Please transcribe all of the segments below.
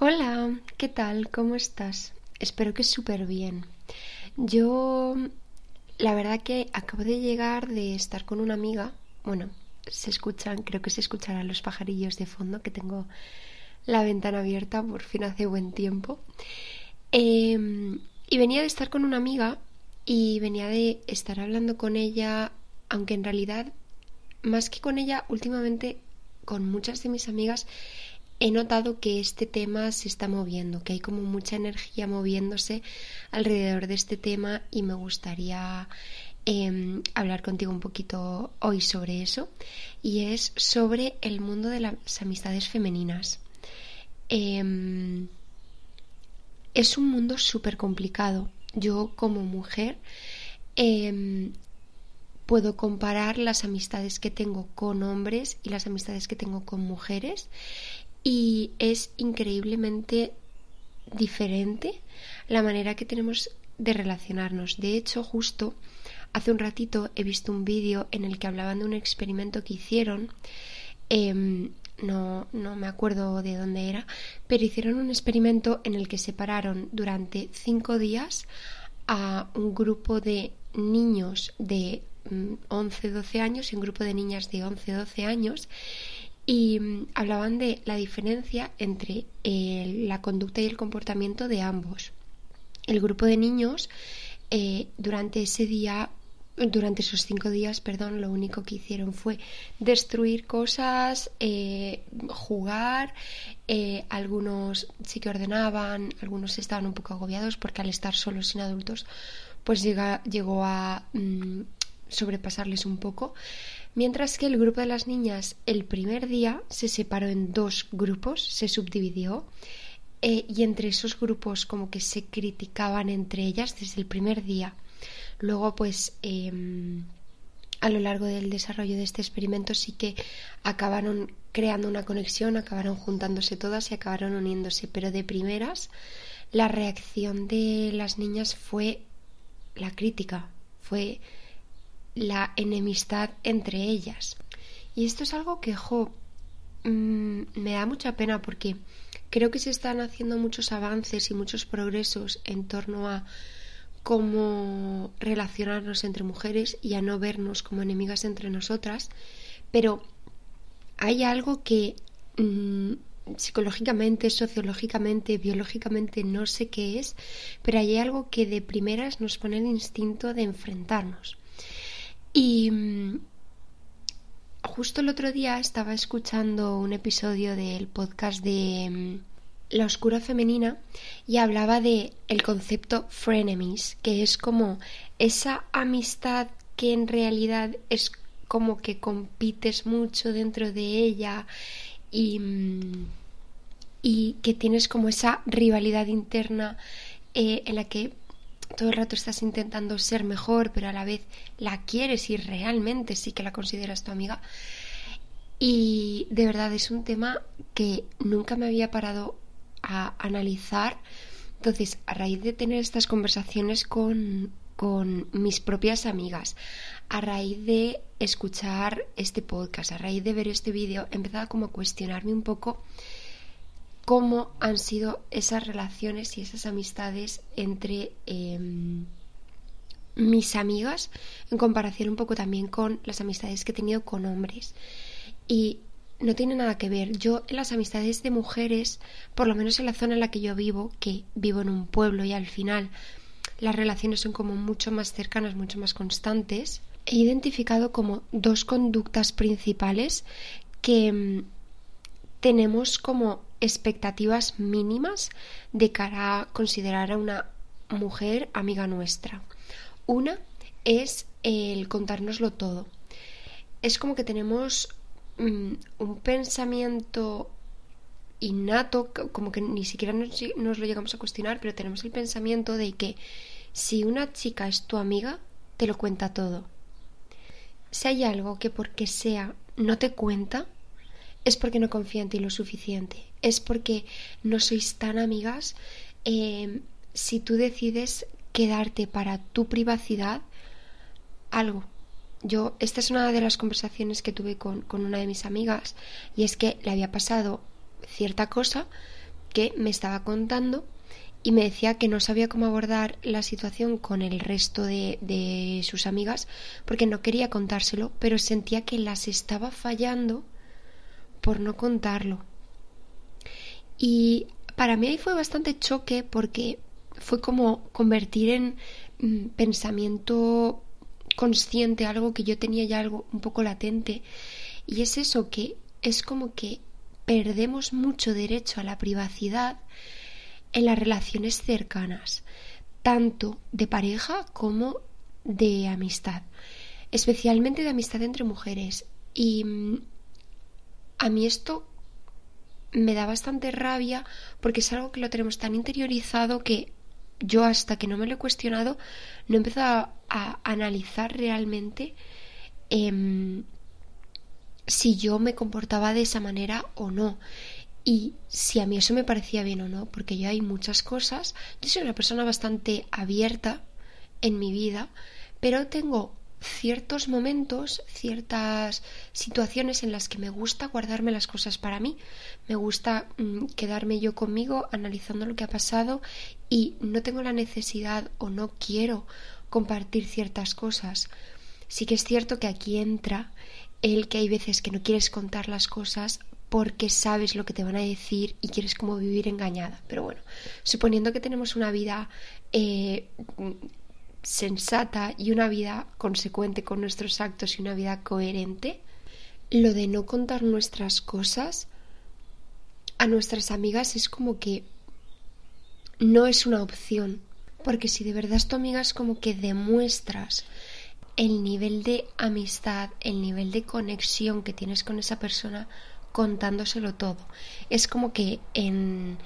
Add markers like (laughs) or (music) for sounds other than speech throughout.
Hola, ¿qué tal? ¿Cómo estás? Espero que súper bien. Yo, la verdad que acabo de llegar de estar con una amiga. Bueno, se escuchan, creo que se escucharán los pajarillos de fondo, que tengo la ventana abierta, por fin hace buen tiempo. Em, y venía de estar con una amiga y venía de estar hablando con ella, aunque en realidad, más que con ella, últimamente con muchas de mis amigas he notado que este tema se está moviendo, que hay como mucha energía moviéndose alrededor de este tema y me gustaría em, hablar contigo un poquito hoy sobre eso y es sobre el mundo de las amistades femeninas. Em, es un mundo súper complicado. Yo como mujer em, puedo comparar las amistades que tengo con hombres y las amistades que tengo con mujeres y es increíblemente diferente la manera que tenemos de relacionarnos. De hecho, justo hace un ratito he visto un vídeo en el que hablaban de un experimento que hicieron. Em, no, no me acuerdo de dónde era, pero hicieron un experimento en el que separaron durante cinco días a un grupo de niños de 11-12 mm, años y un grupo de niñas de 11-12 años y mm, hablaban de la diferencia entre eh, la conducta y el comportamiento de ambos. El grupo de niños eh, durante ese día, durante esos cinco días, perdón, lo único que hicieron fue destruir cosas, eh, jugar, algunos sí que ordenaban, algunos estaban un poco agobiados porque al estar solos sin adultos, pues llega, llegó a mm, sobrepasarles un poco mientras que el grupo de las niñas el primer día se separó en dos grupos, se subdividió eh, y entre esos grupos como que se criticaban entre ellas desde el primer día. Luego pues em, a lo largo del desarrollo de este experimento sí que acabaron creando una conexión, acabaron juntándose todas y acabaron uniéndose, pero de primeras la reacción de las niñas fue la crítica, fue la enemistad entre ellas. Y esto es algo que, mm, me da mucha pena porque creo que se están haciendo muchos avances y muchos progresos en torno a cómo relacionarnos entre mujeres y a no vernos como enemigas entre nosotras, pero hay algo que mm, psicológicamente, sociológicamente, biológicamente no sé qué es, pero hay algo que de primeras nos pone el instinto de enfrentarnos. Y mm, justo el otro día estaba escuchando un episodio del podcast de mm, La Oscura Femenina y hablaba de el concepto frenemies, que es como esa amistad que en realidad es como que compites mucho dentro de ella y, mm, y que tienes como esa rivalidad interna eh, en la que todo el rato estás intentando ser mejor, pero a la vez la quieres y realmente sí que la consideras tu amiga. Y de verdad es un tema que nunca me había parado a analizar. Entonces, a raíz de tener estas conversaciones con, con mis propias amigas, a raíz de escuchar este podcast, a raíz de ver este vídeo, he empezado como a cuestionarme un poco cómo han sido esas relaciones y esas amistades entre em, mis amigas en comparación un poco también con las amistades que he tenido con hombres. Y no tiene nada que ver. Yo en las amistades de mujeres, por lo menos en la zona en la que yo vivo, que vivo en un pueblo y al final las relaciones son como mucho más cercanas, mucho más constantes, he identificado como dos conductas principales que em, tenemos como expectativas mínimas de cara a considerar a una mujer amiga nuestra. Una es el contárnoslo todo. Es como que tenemos mm, un pensamiento innato, como que ni siquiera nos, nos, lo llegamos a cuestionar, pero tenemos el pensamiento de que si una chica es tu amiga, te lo cuenta todo. Si hay algo que porque sea no te cuenta, es porque no confía en ti lo suficiente, es porque no sois tan amigas. Eh, si tú decides quedarte para tu privacidad, algo. Yo, esta es una de las conversaciones que tuve con, con una de mis amigas y es que le había pasado cierta cosa que me estaba contando y me decía que no sabía cómo abordar la situación con el resto de, de, sus amigas porque no quería contárselo, pero sentía que las estaba fallando por no contarlo. Y para mí ahí fue bastante choque porque fue como convertir en mm, pensamiento consciente algo que yo tenía ya algo un poco latente y es eso que es como que perdemos mucho derecho a la privacidad en las relaciones cercanas, tanto de pareja como de amistad, especialmente de amistad entre mujeres. Y mm, a mí esto me da bastante rabia porque es algo que lo tenemos tan interiorizado que yo hasta que no me lo he cuestionado no he empezado a, analizar realmente em, si yo me comportaba de esa manera o no. Y si a mí eso me parecía bien o no, porque yo hay muchas cosas, yo soy una persona bastante abierta en mi vida, pero tengo ciertos momentos, ciertas situaciones en las que me gusta guardarme las cosas para mí, me gusta mm, quedarme yo conmigo analizando lo que ha pasado y no tengo la necesidad o no quiero compartir ciertas cosas. Sí que es cierto que aquí entra el que hay veces que no quieres contar las cosas porque sabes lo que te van a decir y quieres como vivir engañada. Pero bueno, suponiendo que tenemos una vida eh, sensata y una vida consecuente con nuestros actos y una vida coherente, lo de no contar nuestras cosas a nuestras amigas es como que no es una opción. Porque si de verdad es tu amiga es como que demuestras el nivel de amistad, el nivel de conexión que tienes con esa persona contándoselo todo. Es como que en...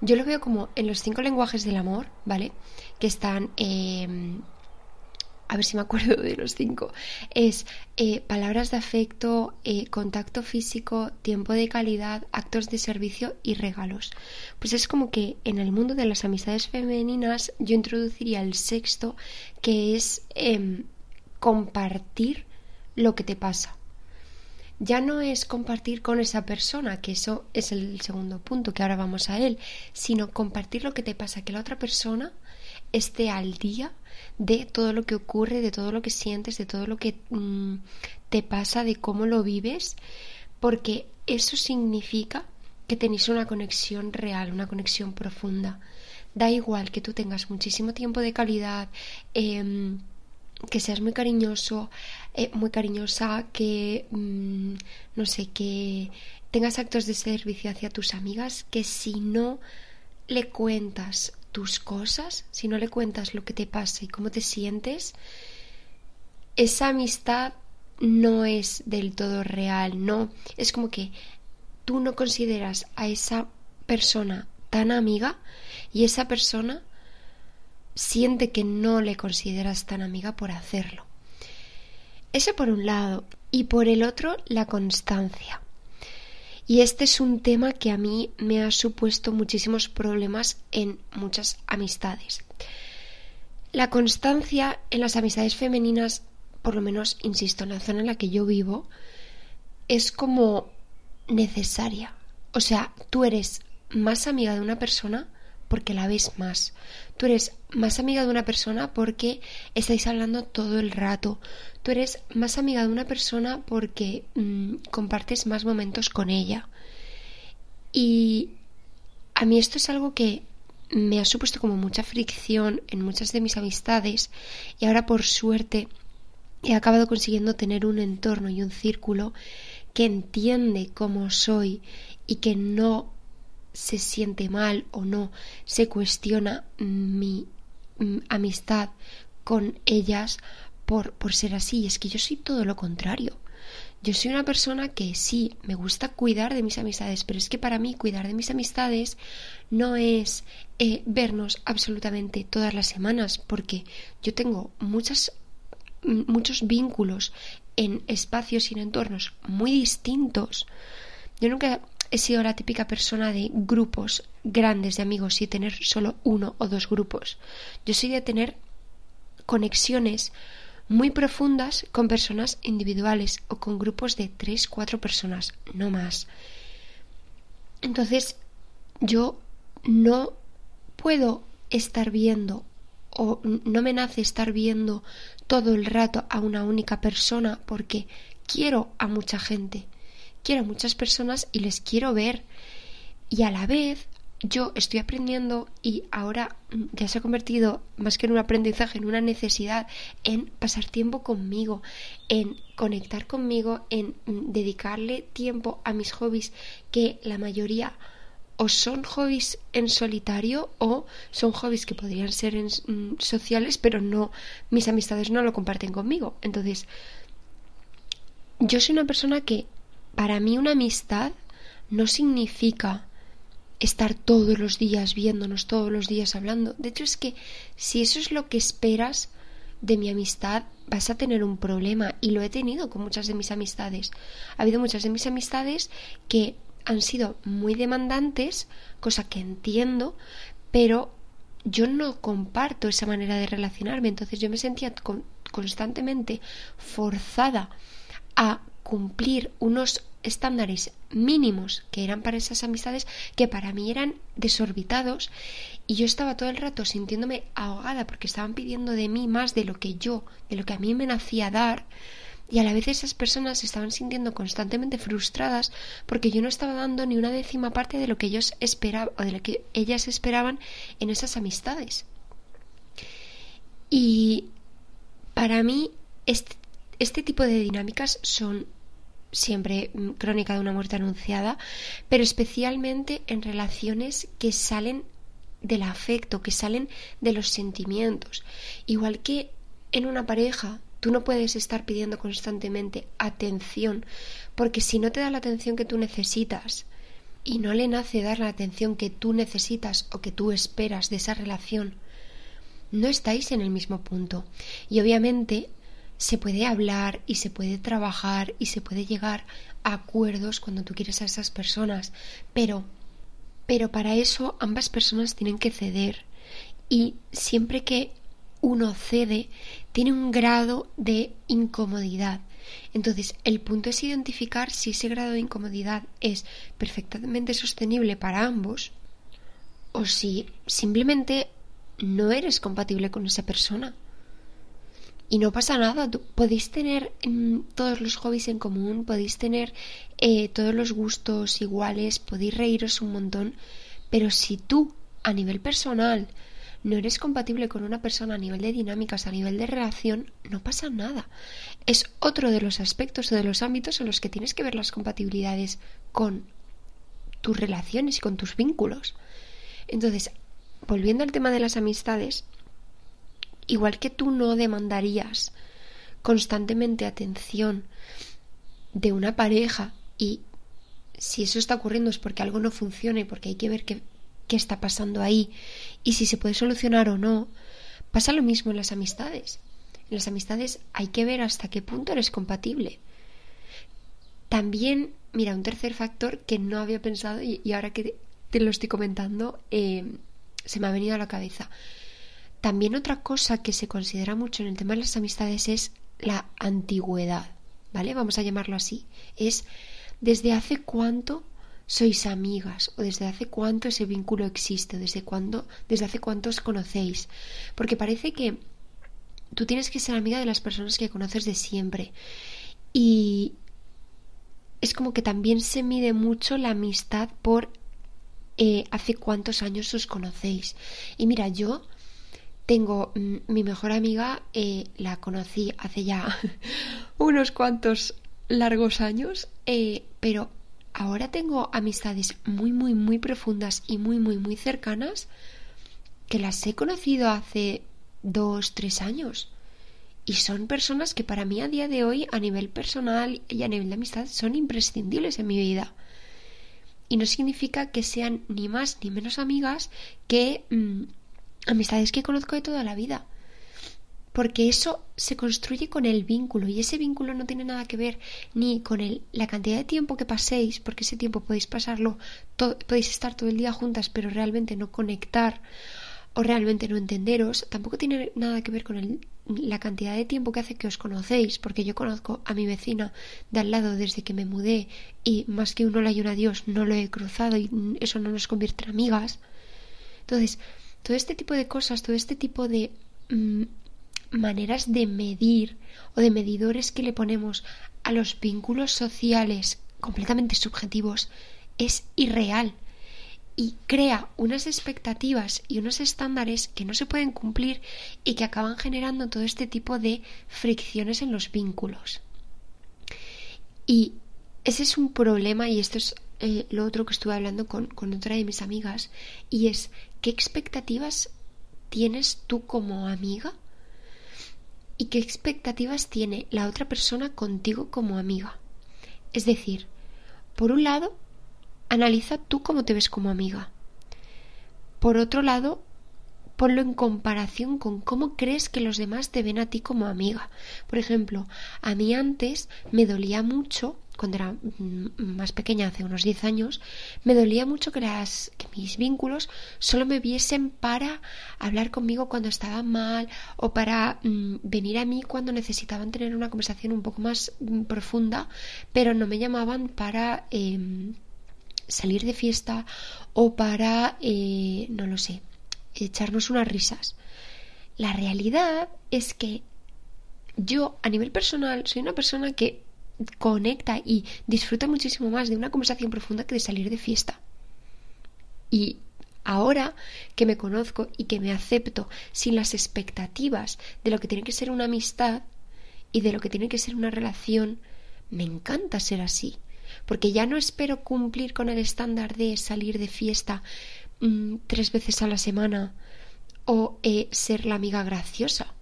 Yo lo veo como en los cinco lenguajes del amor, ¿vale? Que están... Em, a ver si me acuerdo de los cinco. Es eh, palabras de afecto, eh, contacto físico, tiempo de calidad, actos de servicio y regalos. Pues es como que en el mundo de las amistades femeninas yo introduciría el sexto, que es em, compartir lo que te pasa ya no es compartir con esa persona, que eso es el segundo punto, que ahora vamos a él, sino compartir lo que te pasa, que la otra persona esté al día de todo lo que ocurre, de todo lo que sientes, de todo lo que mm, te pasa, de cómo lo vives, porque eso significa que tenéis una conexión real, una conexión profunda. Da igual que tú tengas muchísimo tiempo de calidad, eh, que seas muy cariñoso, eh, muy cariñosa, que mm, no sé, que tengas actos de servicio hacia tus amigas, que si no le cuentas tus cosas, si no le cuentas lo que te pasa y cómo te sientes, esa amistad no es del todo real, no, es como que tú no consideras a esa persona tan amiga y esa persona siente que no le consideras tan amiga por hacerlo. Eso por un lado. Y por el otro, la constancia. Y este es un tema que a mí me ha supuesto muchísimos problemas en muchas amistades. La constancia en las amistades femeninas, por lo menos, insisto, en la zona en la que yo vivo, es como necesaria. O sea, tú eres más amiga de una persona porque la ves más. Tú eres más amiga de una persona porque estáis hablando todo el rato. Tú eres más amiga de una persona porque mm, compartes más momentos con ella. Y a mí esto es algo que me ha supuesto como mucha fricción en muchas de mis amistades y ahora por suerte he acabado consiguiendo tener un entorno y un círculo que entiende cómo soy y que no se siente mal o no, se cuestiona mi mm, amistad con ellas por, por ser así. Es que yo soy todo lo contrario. Yo soy una persona que sí, me gusta cuidar de mis amistades, pero es que para mí cuidar de mis amistades no es eh, vernos absolutamente todas las semanas, porque yo tengo muchas, mm, muchos vínculos en espacios y en entornos muy distintos. Yo nunca he sido la típica persona de grupos grandes de amigos y tener solo uno o dos grupos. Yo soy de tener conexiones muy profundas con personas individuales o con grupos de tres, cuatro personas, no más. Entonces, yo no puedo estar viendo o no me nace estar viendo todo el rato a una única persona porque quiero a mucha gente, quiero a muchas personas y les quiero ver. Y a la vez yo estoy aprendiendo y ahora ya se ha convertido más que en un aprendizaje, en una necesidad, en pasar tiempo conmigo, en conectar conmigo, en dedicarle tiempo a mis hobbies que la mayoría o son hobbies en solitario o son hobbies que podrían ser en, mm, sociales, pero no, mis amistades no lo comparten conmigo. Entonces, yo soy una persona que para mí una amistad no significa estar todos los días viéndonos, todos los días hablando. De hecho, es que si eso es lo que esperas de mi amistad, vas a tener un problema. Y lo he tenido con muchas de mis amistades. Ha habido muchas de mis amistades que han sido muy demandantes, cosa que entiendo, pero yo no comparto esa manera de relacionarme, entonces yo me sentía constantemente forzada a cumplir unos estándares mínimos que eran para esas amistades que para mí eran desorbitados y yo estaba todo el rato sintiéndome ahogada porque estaban pidiendo de mí más de lo que yo, de lo que a mí me nacía dar y a la vez esas personas se estaban sintiendo constantemente frustradas porque yo no estaba dando ni una décima parte de lo que ellos esperaban o de lo que ellas esperaban en esas amistades. Y para mí este, este tipo de dinámicas son siempre crónica de una muerte anunciada, pero especialmente en relaciones que salen del afecto, que salen de los sentimientos. Igual que en una pareja Tú no puedes estar pidiendo constantemente atención, porque si no te da la atención que tú necesitas y no le nace dar la atención que tú necesitas o que tú esperas de esa relación, no estáis en el mismo punto. Y obviamente se puede hablar y se puede trabajar y se puede llegar a acuerdos cuando tú quieres a esas personas, pero pero para eso ambas personas tienen que ceder y siempre que uno cede, tiene un grado de incomodidad. Entonces, el punto es identificar si ese grado de incomodidad es perfectamente sostenible para ambos o si simplemente no eres compatible con esa persona. Y no pasa nada, podéis tener mm, todos los hobbies en común, podéis tener eh, todos los gustos iguales, podéis reíros un montón, pero si tú, a nivel personal, no eres compatible con una persona a nivel de dinámicas, a nivel de relación, no pasa nada. Es otro de los aspectos o de los ámbitos en los que tienes que ver las compatibilidades con tus relaciones y con tus vínculos. Entonces, volviendo al tema de las amistades, igual que tú no demandarías constantemente atención de una pareja y si eso está ocurriendo es porque algo no funciona y porque hay que ver que qué está pasando ahí y si se puede solucionar o no. Pasa lo mismo en las amistades. En las amistades hay que ver hasta qué punto eres compatible. También, mira, un tercer factor que no había pensado y, ahora que te lo estoy comentando, eh, se me ha venido a la cabeza. También otra cosa que se considera mucho en el tema de las amistades es la antigüedad, ¿vale? Vamos a llamarlo así. Es desde hace cuánto sois amigas o desde hace cuánto ese vínculo existe, desde cuándo, desde hace cuánto os conocéis, porque parece que tú tienes que ser amiga de las personas que conoces de siempre y es como que también se mide mucho la amistad por eh, hace cuántos años os conocéis y mira yo tengo mm, mi mejor amiga eh, la conocí hace ya (laughs) unos cuantos largos años eh, pero ahora tengo amistades muy, muy, muy profundas y muy, muy, muy cercanas que las he conocido hace dos, tres años. Y son personas que para mí a día de hoy, a nivel personal y a nivel de amistad, son imprescindibles en mi vida. Y no significa que sean ni más ni menos amigas que mm, amistades que conozco de toda la vida porque eso se construye con el vínculo y ese vínculo no tiene nada que ver ni con el, la cantidad de tiempo que paséis, porque ese tiempo podéis pasarlo, podéis estar todo el día juntas, pero realmente no conectar o realmente no entenderos, tampoco tiene nada que ver con el, la cantidad de tiempo que hace que os conocéis, porque yo conozco a mi vecina de al lado desde que me mudé y más que uno la y una Dios no lo he cruzado y eso no nos convierte en amigas. Entonces, todo este tipo de cosas, todo este tipo de mm, maneras de medir o de medidores que le ponemos a los vínculos sociales completamente subjetivos es irreal y crea unas expectativas y unos estándares que no se pueden cumplir y que acaban generando todo este tipo de fricciones en los vínculos. Y ese es un problema y esto es eh, lo otro que estuve hablando con, con otra de mis amigas y es ¿qué expectativas tienes tú como amiga? ¿Y qué expectativas tiene la otra persona contigo como amiga? Es decir, por un lado, analiza tú cómo te ves como amiga. Por otro lado, ponlo en comparación con cómo crees que los demás te ven a ti como amiga. Por ejemplo, a mí antes me dolía mucho cuando era mm, más pequeña, hace unos 10 años, me dolía mucho que, las, que mis vínculos solo me viesen para hablar conmigo cuando estaba mal o para mm, venir a mí cuando necesitaban tener una conversación un poco más mm, profunda, pero no me llamaban para em, salir de fiesta o para, eh, no lo sé, echarnos unas risas. La realidad es que yo, a nivel personal, soy una persona que conecta y disfruta muchísimo más de una conversación profunda que de salir de fiesta. Y ahora que me conozco y que me acepto sin las expectativas de lo que tiene que ser una amistad y de lo que tiene que ser una relación, me encanta ser así. Porque ya no espero cumplir con el estándar de salir de fiesta mm, tres veces a la semana o eh, ser la amiga graciosa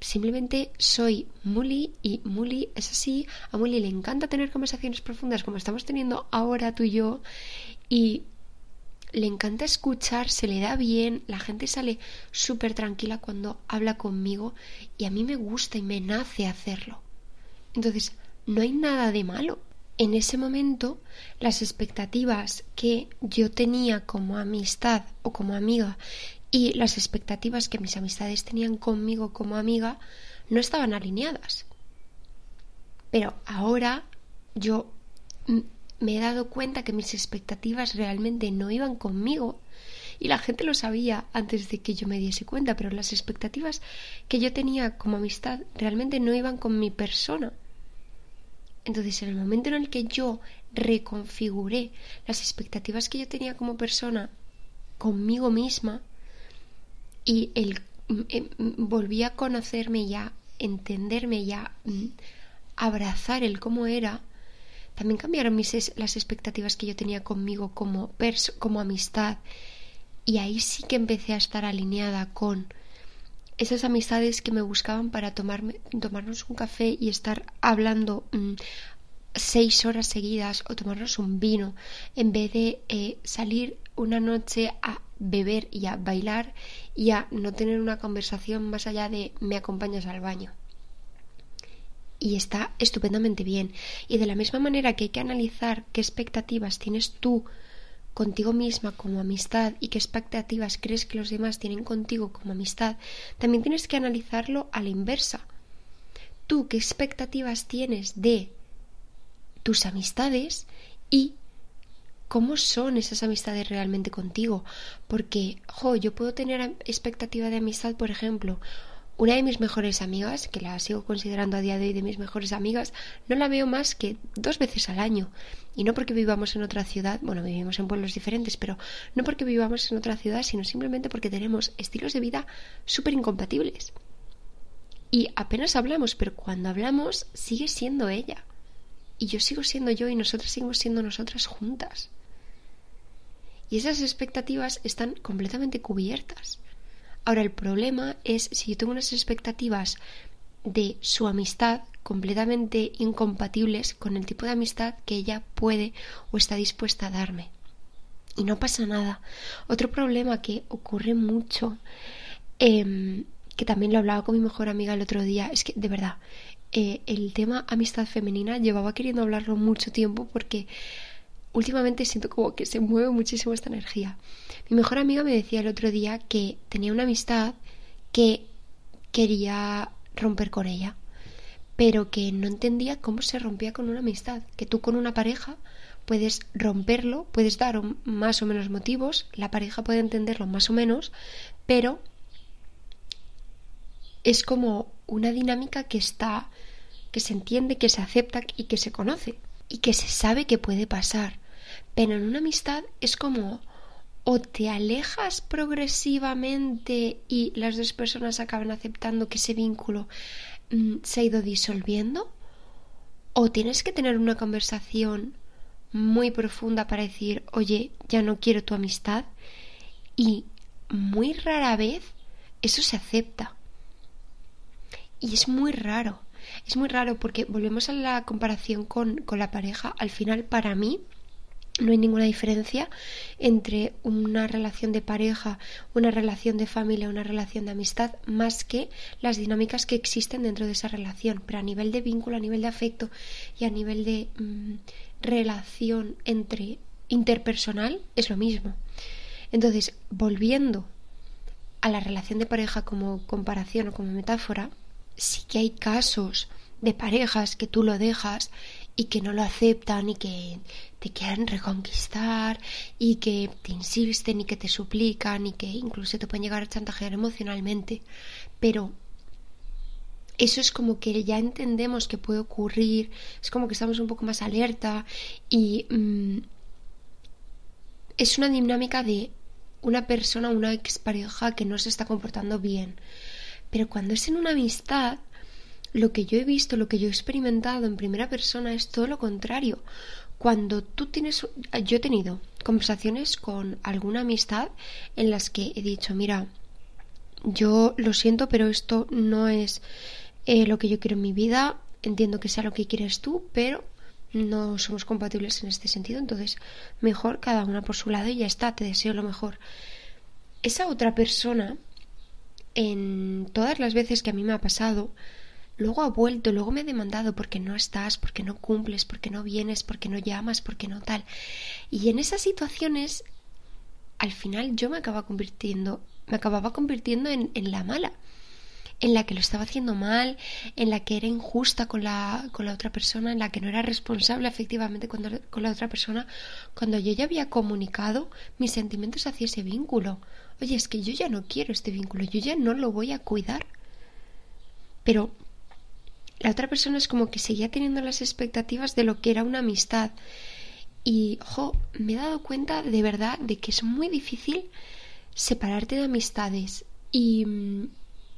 simplemente soy Muli y Muli es así. A Muli le encanta tener conversaciones profundas como estamos teniendo ahora tú y yo y le encanta escuchar, se le da bien, la gente sale súper tranquila cuando habla conmigo y a mí me gusta y me nace hacerlo. Entonces, no hay nada de malo. En ese momento, las expectativas que yo tenía como amistad o como amiga y las expectativas que mis amistades tenían conmigo como amiga no estaban alineadas. Pero ahora yo me he dado cuenta que mis expectativas realmente no iban conmigo y la gente lo sabía antes de que yo me diese cuenta, pero las expectativas que yo tenía como amistad realmente no iban con mi persona. Entonces, en el momento en el que yo reconfiguré las expectativas que yo tenía como persona conmigo misma, y el, mm, mm, volví a conocerme y a entenderme y a mm, abrazar el cómo era, también cambiaron mis, las expectativas que yo tenía conmigo como, como amistad. Y ahí sí que empecé a estar alineada con esas amistades que me buscaban para tomarme, tomarnos un café y estar hablando seis horas seguidas o tomarnos un vino en vez de eh, salir una noche a beber y a bailar y a no tener una conversación más allá de me acompañas al baño. Y está estupendamente bien. Y de la misma manera que hay que analizar qué expectativas tienes tú contigo misma como amistad y qué expectativas crees que los demás tienen contigo como amistad, también tienes que analizarlo a la inversa. Tú qué expectativas tienes de tus amistades y cómo son esas amistades realmente contigo. Porque, jo, yo puedo tener expectativa de amistad, por ejemplo, una de mis mejores amigas, que la sigo considerando a día de hoy de mis mejores amigas, no la veo más que dos veces al año. Y no porque vivamos en otra ciudad, bueno, vivimos en pueblos diferentes, pero no porque vivamos en otra ciudad, sino simplemente porque tenemos estilos de vida súper incompatibles. Y apenas hablamos, pero cuando hablamos sigue siendo ella. Y yo sigo siendo yo y nosotras seguimos siendo nosotras juntas. Y esas expectativas están completamente cubiertas. Ahora el problema es si yo tengo unas expectativas de su amistad completamente incompatibles con el tipo de amistad que ella puede o está dispuesta a darme. Y no pasa nada. Otro problema que ocurre mucho, em, que también lo hablaba con mi mejor amiga el otro día, es que de verdad, eh, el tema amistad femenina llevaba queriendo hablarlo mucho tiempo porque últimamente siento como que se mueve muchísimo esta energía. Mi mejor amiga me decía el otro día que tenía una amistad que quería romper con ella, pero que no entendía cómo se rompía con una amistad, que tú con una pareja puedes romperlo, puedes dar más o menos motivos, la pareja puede entenderlo más o menos, pero es como una dinámica que está, que se entiende, que se acepta y que se conoce y que se sabe que puede pasar. Pero en una amistad es como o te alejas progresivamente y las dos personas acaban aceptando que ese vínculo mm, se ha ido disolviendo, o tienes que tener una conversación muy profunda para decir, oye, ya no quiero tu amistad, y muy rara vez eso se acepta. Y es muy raro. Es muy raro porque volvemos a la comparación con, con la pareja. Al final, para mí, no hay ninguna diferencia entre una relación de pareja, una relación de familia, una relación de amistad, más que las dinámicas que existen dentro de esa relación. Pero a nivel de vínculo, a nivel de afecto y a nivel de mm, relación entre interpersonal es lo mismo. Entonces, volviendo a la relación de pareja como comparación o como metáfora, sí que hay casos de parejas que tú lo dejas y que no lo aceptan y que te quieren reconquistar y que te insisten y que te suplican y que incluso te pueden llegar a chantajear emocionalmente. Pero eso es como que ya entendemos que puede ocurrir, es como que estamos un poco más alerta y mm, es una dinámica de una persona, una expareja que no se está comportando bien. Pero cuando es en una amistad, lo que yo he visto, lo que yo he experimentado en primera persona es todo lo contrario. Cuando tú tienes, yo he tenido conversaciones con alguna amistad en las que he dicho, mira, yo lo siento, pero esto no es eh, lo que yo quiero en mi vida, entiendo que sea lo que quieres tú, pero no somos compatibles en este sentido, entonces mejor cada una por su lado y ya está, te deseo lo mejor. Esa otra persona, en todas las veces que a mí me ha pasado, luego ha vuelto, luego me ha demandado porque no estás, porque no cumples, porque no vienes, porque no llamas, porque no tal. Y en esas situaciones, al final yo me acababa convirtiendo, me acababa convirtiendo en, en la mala en la que lo estaba haciendo mal, en la que era injusta con la, con la otra persona, en la que no era responsable efectivamente con, con la otra persona, cuando yo ya había comunicado mis sentimientos hacia ese vínculo. Oye, es que yo ya no quiero este vínculo, yo ya no lo voy a cuidar. Pero la otra persona es como que seguía teniendo las expectativas de lo que era una amistad. Y, jo, me he dado cuenta de verdad de que es muy difícil separarte de amistades. Y, mm,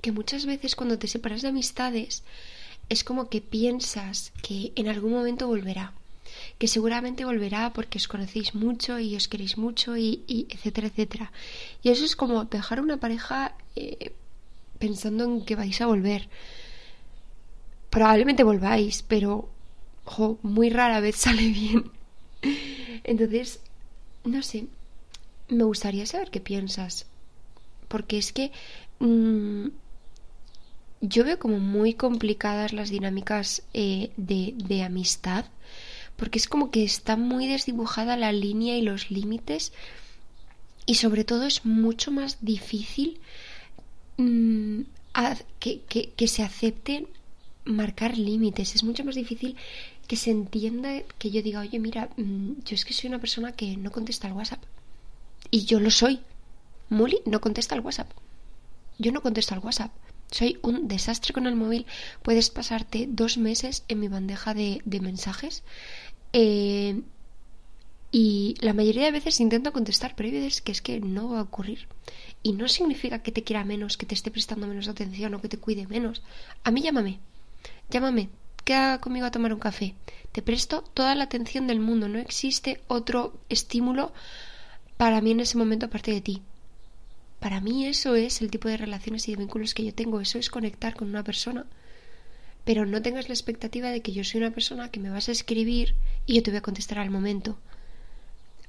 que muchas veces cuando te separas de amistades es como que piensas que en algún momento volverá, que seguramente volverá porque os conocéis mucho y os queréis mucho y, etcétera, etcétera. Y eso es como dejar una pareja eh, pensando en que vais a volver. Probablemente volváis, pero muy rara vez (laughs) sale bien. Entonces, no sé, me gustaría saber qué piensas. Porque es que mm, yo veo como muy complicadas las dinámicas eh, de, de amistad, porque es como que está muy desdibujada la línea y los límites, y sobre todo es mucho más difícil mm, que, que, que se acepten marcar límites, es mucho más difícil que se entienda que yo diga, oye, mira, mm, yo es que soy una persona que no contesta al WhatsApp. Y yo lo soy. Muli no contesta al WhatsApp. Yo no contesto al WhatsApp. Soy un desastre con el móvil. Puedes pasarte dos meses en mi bandeja de, mensajes. Eh, y la mayoría de veces intento contestar, pero hay que es que no va a ocurrir. Y no significa que te quiera menos, que te esté prestando menos atención o que te cuide menos. A mí llámame. Llámame. Queda conmigo a tomar un café. Te presto toda la atención del mundo. No existe otro estímulo para mí en ese momento aparte de ti. Para mí eso es el tipo de relaciones y de vínculos que yo tengo, eso es conectar con una persona. Pero no tengas la expectativa de que yo soy una persona que me vas a escribir y yo te voy a contestar al momento.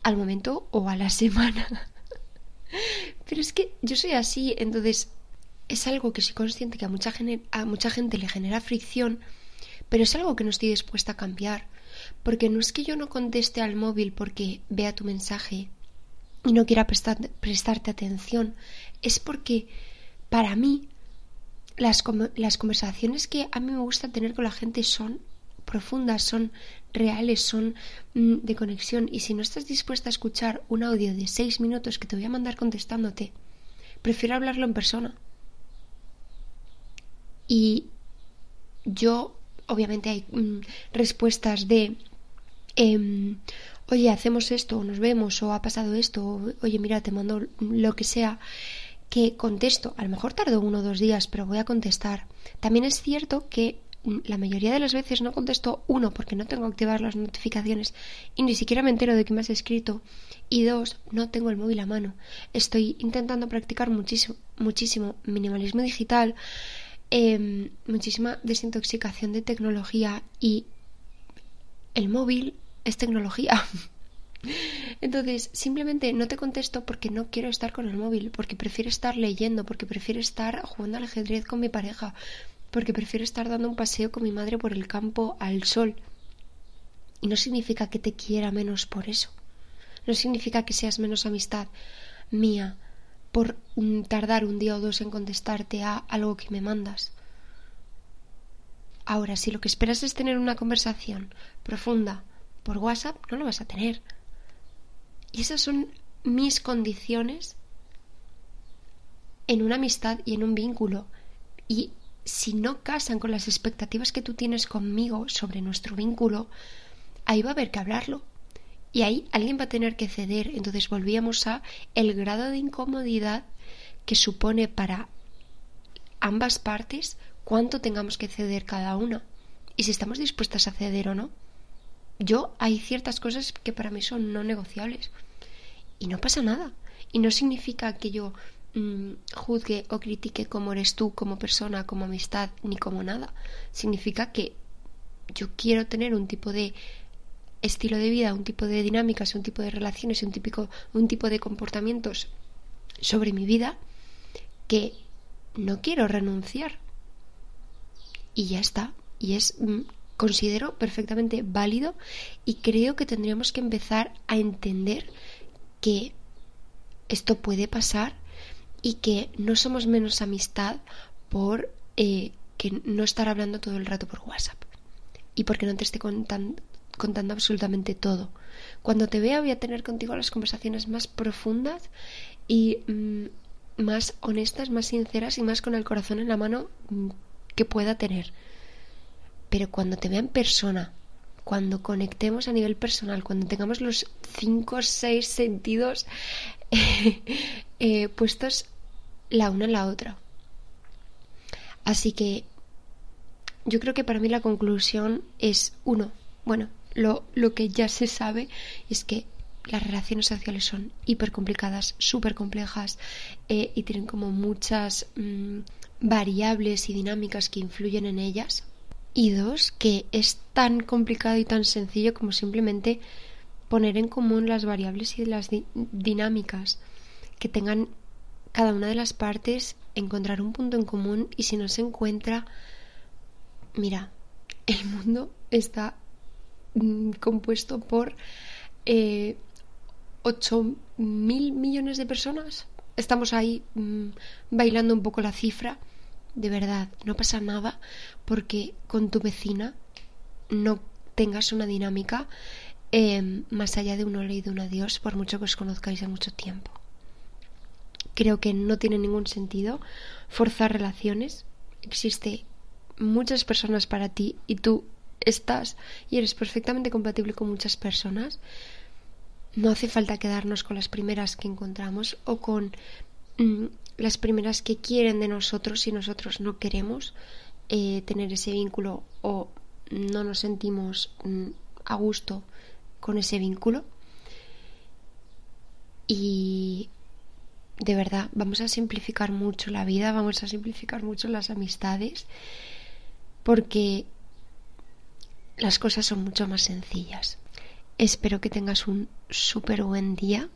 Al momento o a la (laughs) semana. Pero es que yo soy así, entonces es algo que soy consciente que a mucha, a mucha gente le genera fricción, pero es algo que no estoy dispuesta a cambiar. Porque no es que yo no conteste al móvil porque vea tu mensaje y no quiera prestarte atención, es porque para mí las, las conversaciones que a mí me gusta tener con la gente son profundas, son reales, son mm, de conexión. Y si no estás dispuesta a escuchar un audio de seis minutos que te voy a mandar contestándote, prefiero hablarlo en persona. Y yo, obviamente hay mm, respuestas de, em, oye, hacemos esto, o nos vemos, o ha pasado esto, o, oye, mira, te mando lo que sea, que contesto. A lo mejor tardo uno o dos días, pero voy a contestar. También es cierto que mm, la mayoría de las veces no contesto uno porque no tengo activar las notificaciones y ni siquiera me entero de que me has escrito y dos no tengo el móvil a mano estoy intentando practicar muchísimo muchísimo minimalismo digital Em, muchísima desintoxicación de tecnología y el móvil es tecnología. (laughs) Entonces, simplemente no te contesto porque no quiero estar con el móvil, porque prefiero estar leyendo, porque prefiero estar jugando al ajedrez con mi pareja, porque prefiero estar dando un paseo con mi madre por el campo al sol. Y no significa que te quiera menos por eso. No significa que seas menos amistad mía por tardar un día o dos en contestarte a algo que me mandas. Ahora, si lo que esperas es tener una conversación profunda por WhatsApp, no lo vas a tener. Y esas son mis condiciones en una amistad y en un vínculo. Y si no casan con las expectativas que tú tienes conmigo sobre nuestro vínculo, ahí va a haber que hablarlo. Y ahí alguien va a tener que ceder. Entonces volvíamos a el grado de incomodidad que supone para ambas partes cuánto tengamos que ceder cada una. Y si estamos dispuestas a ceder o no. Yo hay ciertas cosas que para mí son no negociables. Y no pasa nada. Y no significa que yo mm, juzgue o critique cómo eres tú como persona, como amistad, ni como nada. Significa que yo quiero tener un tipo de estilo de vida, un tipo de dinámicas, un tipo de relaciones, un, típico, un tipo de comportamientos sobre mi vida que no quiero renunciar. Y ya está. Y es, mm, considero perfectamente válido y creo que tendríamos que empezar a entender que esto puede pasar y que no somos menos amistad por eh, que no estar hablando todo el rato por WhatsApp y porque no te esté contando, contando absolutamente todo. Cuando te vea voy a tener contigo las conversaciones más profundas y mm, más honestas, más sinceras y más con el corazón en la mano mm, que pueda tener. Pero cuando te vea en persona, cuando conectemos a nivel personal, cuando tengamos los cinco o seis sentidos (laughs) eh, puestos la una en la otra. Así que yo creo que para mí la conclusión es uno, bueno, lo, lo que ya se sabe es que las relaciones sociales son hiper complicadas, súper complejas eh, y tienen como muchas mm, variables y dinámicas que influyen en ellas. Y dos, que es tan complicado y tan sencillo como simplemente poner en común las variables y las dinámicas que tengan cada una de las partes, encontrar un punto en común y si no se encuentra, mira, el mundo está Mm, compuesto por eh, 8 mil millones de personas. Estamos ahí mm, bailando un poco la cifra. De verdad, no pasa nada porque con tu vecina no tengas una dinámica em, más allá de un hola y de un adiós, por mucho que os conozcáis de mucho tiempo. Creo que no tiene ningún sentido forzar relaciones. Existe muchas personas para ti y tú estás y eres perfectamente compatible con muchas personas, no hace falta quedarnos con las primeras que encontramos o con mm, las primeras que quieren de nosotros si nosotros no queremos eh, tener ese vínculo o no nos sentimos mm, a gusto con ese vínculo. Y de verdad, vamos a simplificar mucho la vida, vamos a simplificar mucho las amistades, porque las cosas son mucho más sencillas. Espero que tengas un súper buen día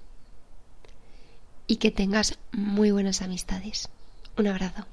y que tengas muy buenas amistades. Un abrazo.